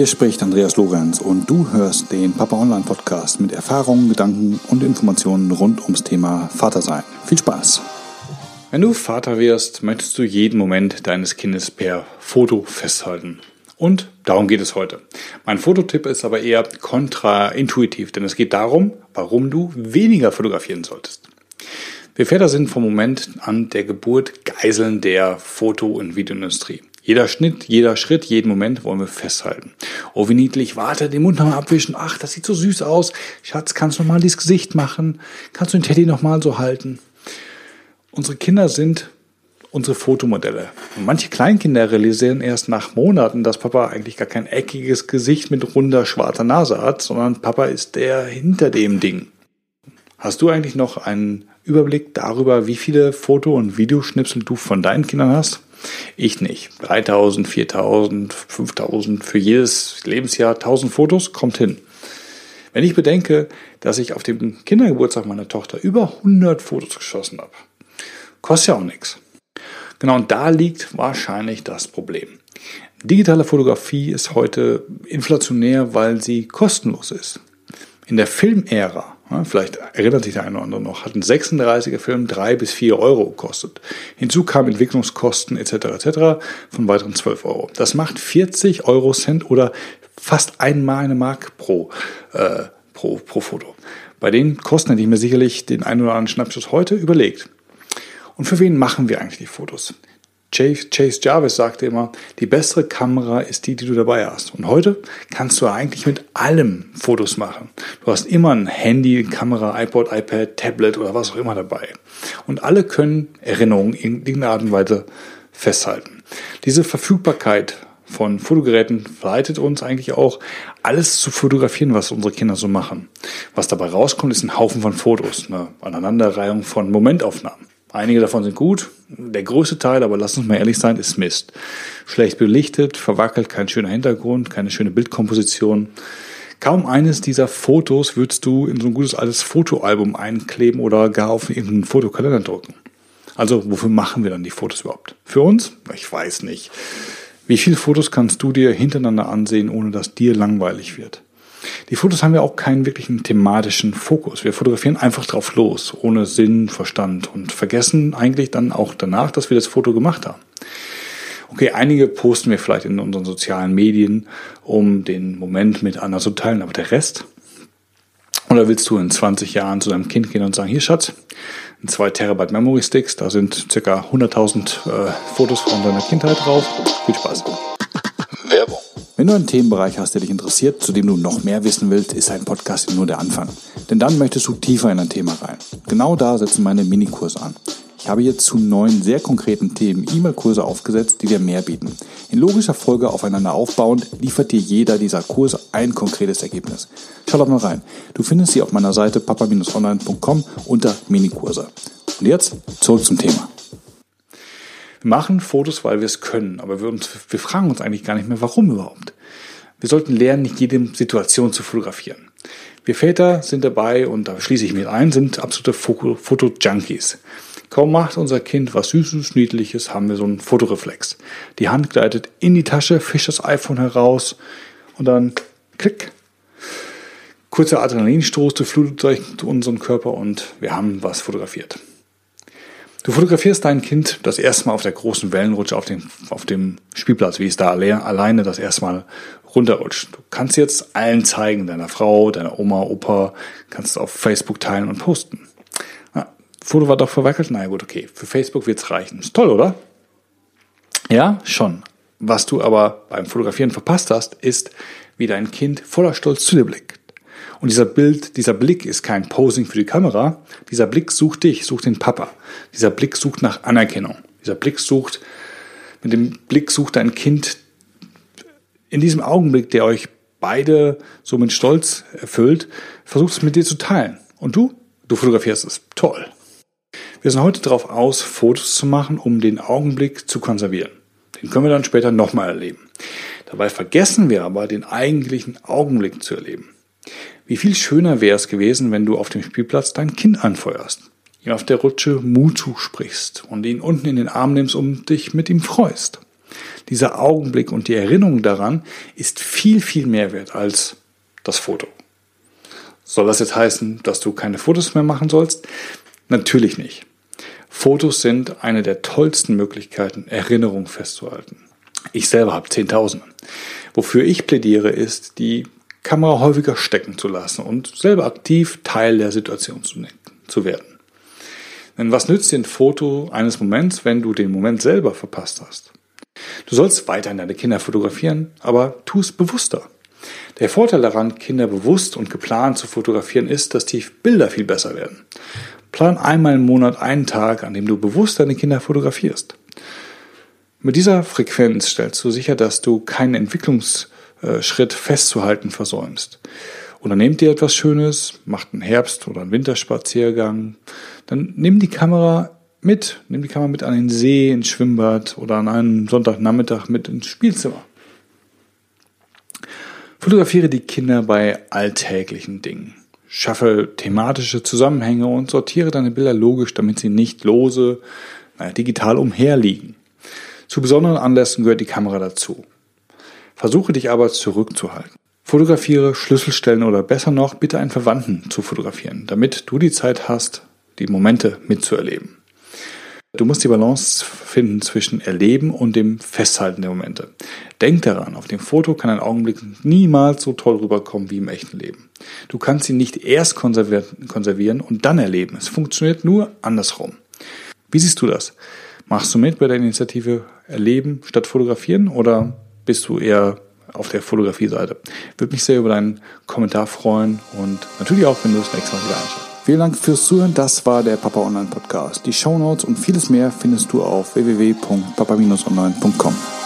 Hier spricht Andreas Lorenz und du hörst den Papa Online Podcast mit Erfahrungen, Gedanken und Informationen rund ums Thema Vatersein. Viel Spaß! Wenn du Vater wirst, möchtest du jeden Moment deines Kindes per Foto festhalten. Und darum geht es heute. Mein Fototipp ist aber eher kontraintuitiv, denn es geht darum, warum du weniger fotografieren solltest. Wir Väter sind vom Moment an der Geburt Geiseln der Foto- und Videoindustrie. Jeder Schnitt, jeder Schritt, jeden Moment wollen wir festhalten. Oh, wie niedlich, warte, den Mund nochmal abwischen. Ach, das sieht so süß aus. Schatz, kannst du nochmal dieses Gesicht machen? Kannst du den Teddy nochmal so halten? Unsere Kinder sind unsere Fotomodelle. Und manche Kleinkinder realisieren erst nach Monaten, dass Papa eigentlich gar kein eckiges Gesicht mit runder schwarzer Nase hat, sondern Papa ist der hinter dem Ding. Hast du eigentlich noch einen Überblick darüber, wie viele Foto- und Videoschnipsel du von deinen Kindern hast? Ich nicht. 3000, 4000, 5000 für jedes Lebensjahr 1000 Fotos kommt hin. Wenn ich bedenke, dass ich auf dem Kindergeburtstag meiner Tochter über 100 Fotos geschossen habe, kostet ja auch nichts. Genau, und da liegt wahrscheinlich das Problem. Digitale Fotografie ist heute inflationär, weil sie kostenlos ist. In der Filmära vielleicht erinnert sich der eine oder andere noch, hat ein 36er Film drei bis vier Euro gekostet. Hinzu kamen Entwicklungskosten etc. etc. von weiteren 12 Euro. Das macht 40 Euro Cent oder fast einmal eine Mark pro, äh, pro, pro Foto. Bei den Kosten hätte ich mir sicherlich den einen oder anderen Schnappschuss heute überlegt. Und für wen machen wir eigentlich die Fotos? Chase Jarvis sagte immer, die bessere Kamera ist die, die du dabei hast. Und heute kannst du eigentlich mit allem Fotos machen. Du hast immer ein Handy, Kamera, iPod, iPad, Tablet oder was auch immer dabei. Und alle können Erinnerungen in irgendeiner Art und Weise festhalten. Diese Verfügbarkeit von Fotogeräten verleitet uns eigentlich auch, alles zu fotografieren, was unsere Kinder so machen. Was dabei rauskommt, ist ein Haufen von Fotos, eine Aneinanderreihung von Momentaufnahmen. Einige davon sind gut, der größte Teil, aber lass uns mal ehrlich sein, ist Mist. Schlecht belichtet, verwackelt, kein schöner Hintergrund, keine schöne Bildkomposition. Kaum eines dieser Fotos würdest du in so ein gutes altes Fotoalbum einkleben oder gar auf irgendeinen Fotokalender drucken. Also, wofür machen wir dann die Fotos überhaupt? Für uns? Ich weiß nicht. Wie viele Fotos kannst du dir hintereinander ansehen, ohne dass dir langweilig wird? Die Fotos haben ja auch keinen wirklichen thematischen Fokus. Wir fotografieren einfach drauf los, ohne Sinn, Verstand und vergessen eigentlich dann auch danach, dass wir das Foto gemacht haben. Okay, einige posten wir vielleicht in unseren sozialen Medien, um den Moment mit anderen zu teilen, aber der Rest? Oder willst du in 20 Jahren zu deinem Kind gehen und sagen, hier Schatz, 2 Terabyte Memory Sticks, da sind circa 100.000 äh, Fotos von deiner Kindheit drauf. Viel Spaß. Wenn du einen Themenbereich hast, der dich interessiert, zu dem du noch mehr wissen willst, ist ein Podcast nur der Anfang. Denn dann möchtest du tiefer in ein Thema rein. Genau da setzen meine Minikurse an. Ich habe jetzt zu neun sehr konkreten Themen E-Mail-Kurse aufgesetzt, die dir mehr bieten. In logischer Folge aufeinander aufbauend liefert dir jeder dieser Kurse ein konkretes Ergebnis. Schau doch mal rein. Du findest sie auf meiner Seite papa-online.com unter Minikurse. Und jetzt zurück zum Thema. Wir machen Fotos, weil wir es können, aber wir, uns, wir fragen uns eigentlich gar nicht mehr, warum überhaupt. Wir sollten lernen, nicht jede Situation zu fotografieren. Wir Väter sind dabei, und da schließe ich mit ein, sind absolute Foto-Junkies. Kaum macht unser Kind was Süßes, Niedliches, haben wir so einen Fotoreflex. Die Hand gleitet in die Tasche, fischt das iPhone heraus und dann klick. Kurzer Adrenalinstoß durchflutet durch unseren Körper und wir haben was fotografiert. Du fotografierst dein Kind das erste Mal auf der großen Wellenrutsche auf dem, auf dem Spielplatz, wie es da alleine das erste Mal runterrutscht. Du kannst jetzt allen zeigen, deiner Frau, deiner Oma, Opa, kannst es auf Facebook teilen und posten. Ja, Foto war doch verwackelt? Na gut, okay. Für Facebook wird's reichen. Ist toll, oder? Ja, schon. Was du aber beim Fotografieren verpasst hast, ist, wie dein Kind voller Stolz zu dir blickt. Und dieser Bild, dieser Blick ist kein Posing für die Kamera. Dieser Blick sucht dich, sucht den Papa. Dieser Blick sucht nach Anerkennung. Dieser Blick sucht, mit dem Blick sucht dein Kind in diesem Augenblick, der euch beide so mit Stolz erfüllt, versucht es mit dir zu teilen. Und du? Du fotografierst es. Toll. Wir sind heute darauf aus, Fotos zu machen, um den Augenblick zu konservieren. Den können wir dann später nochmal erleben. Dabei vergessen wir aber, den eigentlichen Augenblick zu erleben. Wie viel schöner wäre es gewesen, wenn du auf dem Spielplatz dein Kind anfeuerst, ihm auf der Rutsche Mut zusprichst und ihn unten in den Arm nimmst und dich mit ihm freust. Dieser Augenblick und die Erinnerung daran ist viel, viel mehr wert als das Foto. Soll das jetzt heißen, dass du keine Fotos mehr machen sollst? Natürlich nicht. Fotos sind eine der tollsten Möglichkeiten, Erinnerungen festzuhalten. Ich selber habe Zehntausende. Wofür ich plädiere, ist, die Kamera häufiger stecken zu lassen und selber aktiv Teil der Situation zu, zu werden. Denn was nützt dir ein Foto eines Moments, wenn du den Moment selber verpasst hast? Du sollst weiterhin deine Kinder fotografieren, aber tu es bewusster. Der Vorteil daran, Kinder bewusst und geplant zu fotografieren, ist, dass die Bilder viel besser werden. Plan einmal im Monat einen Tag, an dem du bewusst deine Kinder fotografierst. Mit dieser Frequenz stellst du sicher, dass du keinen Entwicklungsschritt festzuhalten versäumst. Unternehmt dir etwas Schönes, macht einen Herbst- oder einen Winterspaziergang, dann nimm die Kamera mit, nimm die Kamera mit an den See, ins Schwimmbad oder an einem Sonntagnachmittag mit ins Spielzimmer. Fotografiere die Kinder bei alltäglichen Dingen. Schaffe thematische Zusammenhänge und sortiere deine Bilder logisch, damit sie nicht lose, naja, digital umherliegen. Zu besonderen Anlässen gehört die Kamera dazu. Versuche dich aber zurückzuhalten. Fotografiere Schlüsselstellen oder besser noch, bitte einen Verwandten zu fotografieren, damit du die Zeit hast, die Momente mitzuerleben. Du musst die Balance finden zwischen Erleben und dem Festhalten der Momente. Denk daran, auf dem Foto kann ein Augenblick niemals so toll rüberkommen wie im echten Leben. Du kannst ihn nicht erst konservieren und dann erleben. Es funktioniert nur andersrum. Wie siehst du das? Machst du mit bei der Initiative Erleben statt Fotografieren oder bist du eher auf der Fotografie-Seite? Würde mich sehr über deinen Kommentar freuen und natürlich auch, wenn du das nächste Mal wieder einschaust. Vielen Dank fürs Zuhören. Das war der Papa Online Podcast. Die Show Notes und vieles mehr findest du auf www.papa-online.com.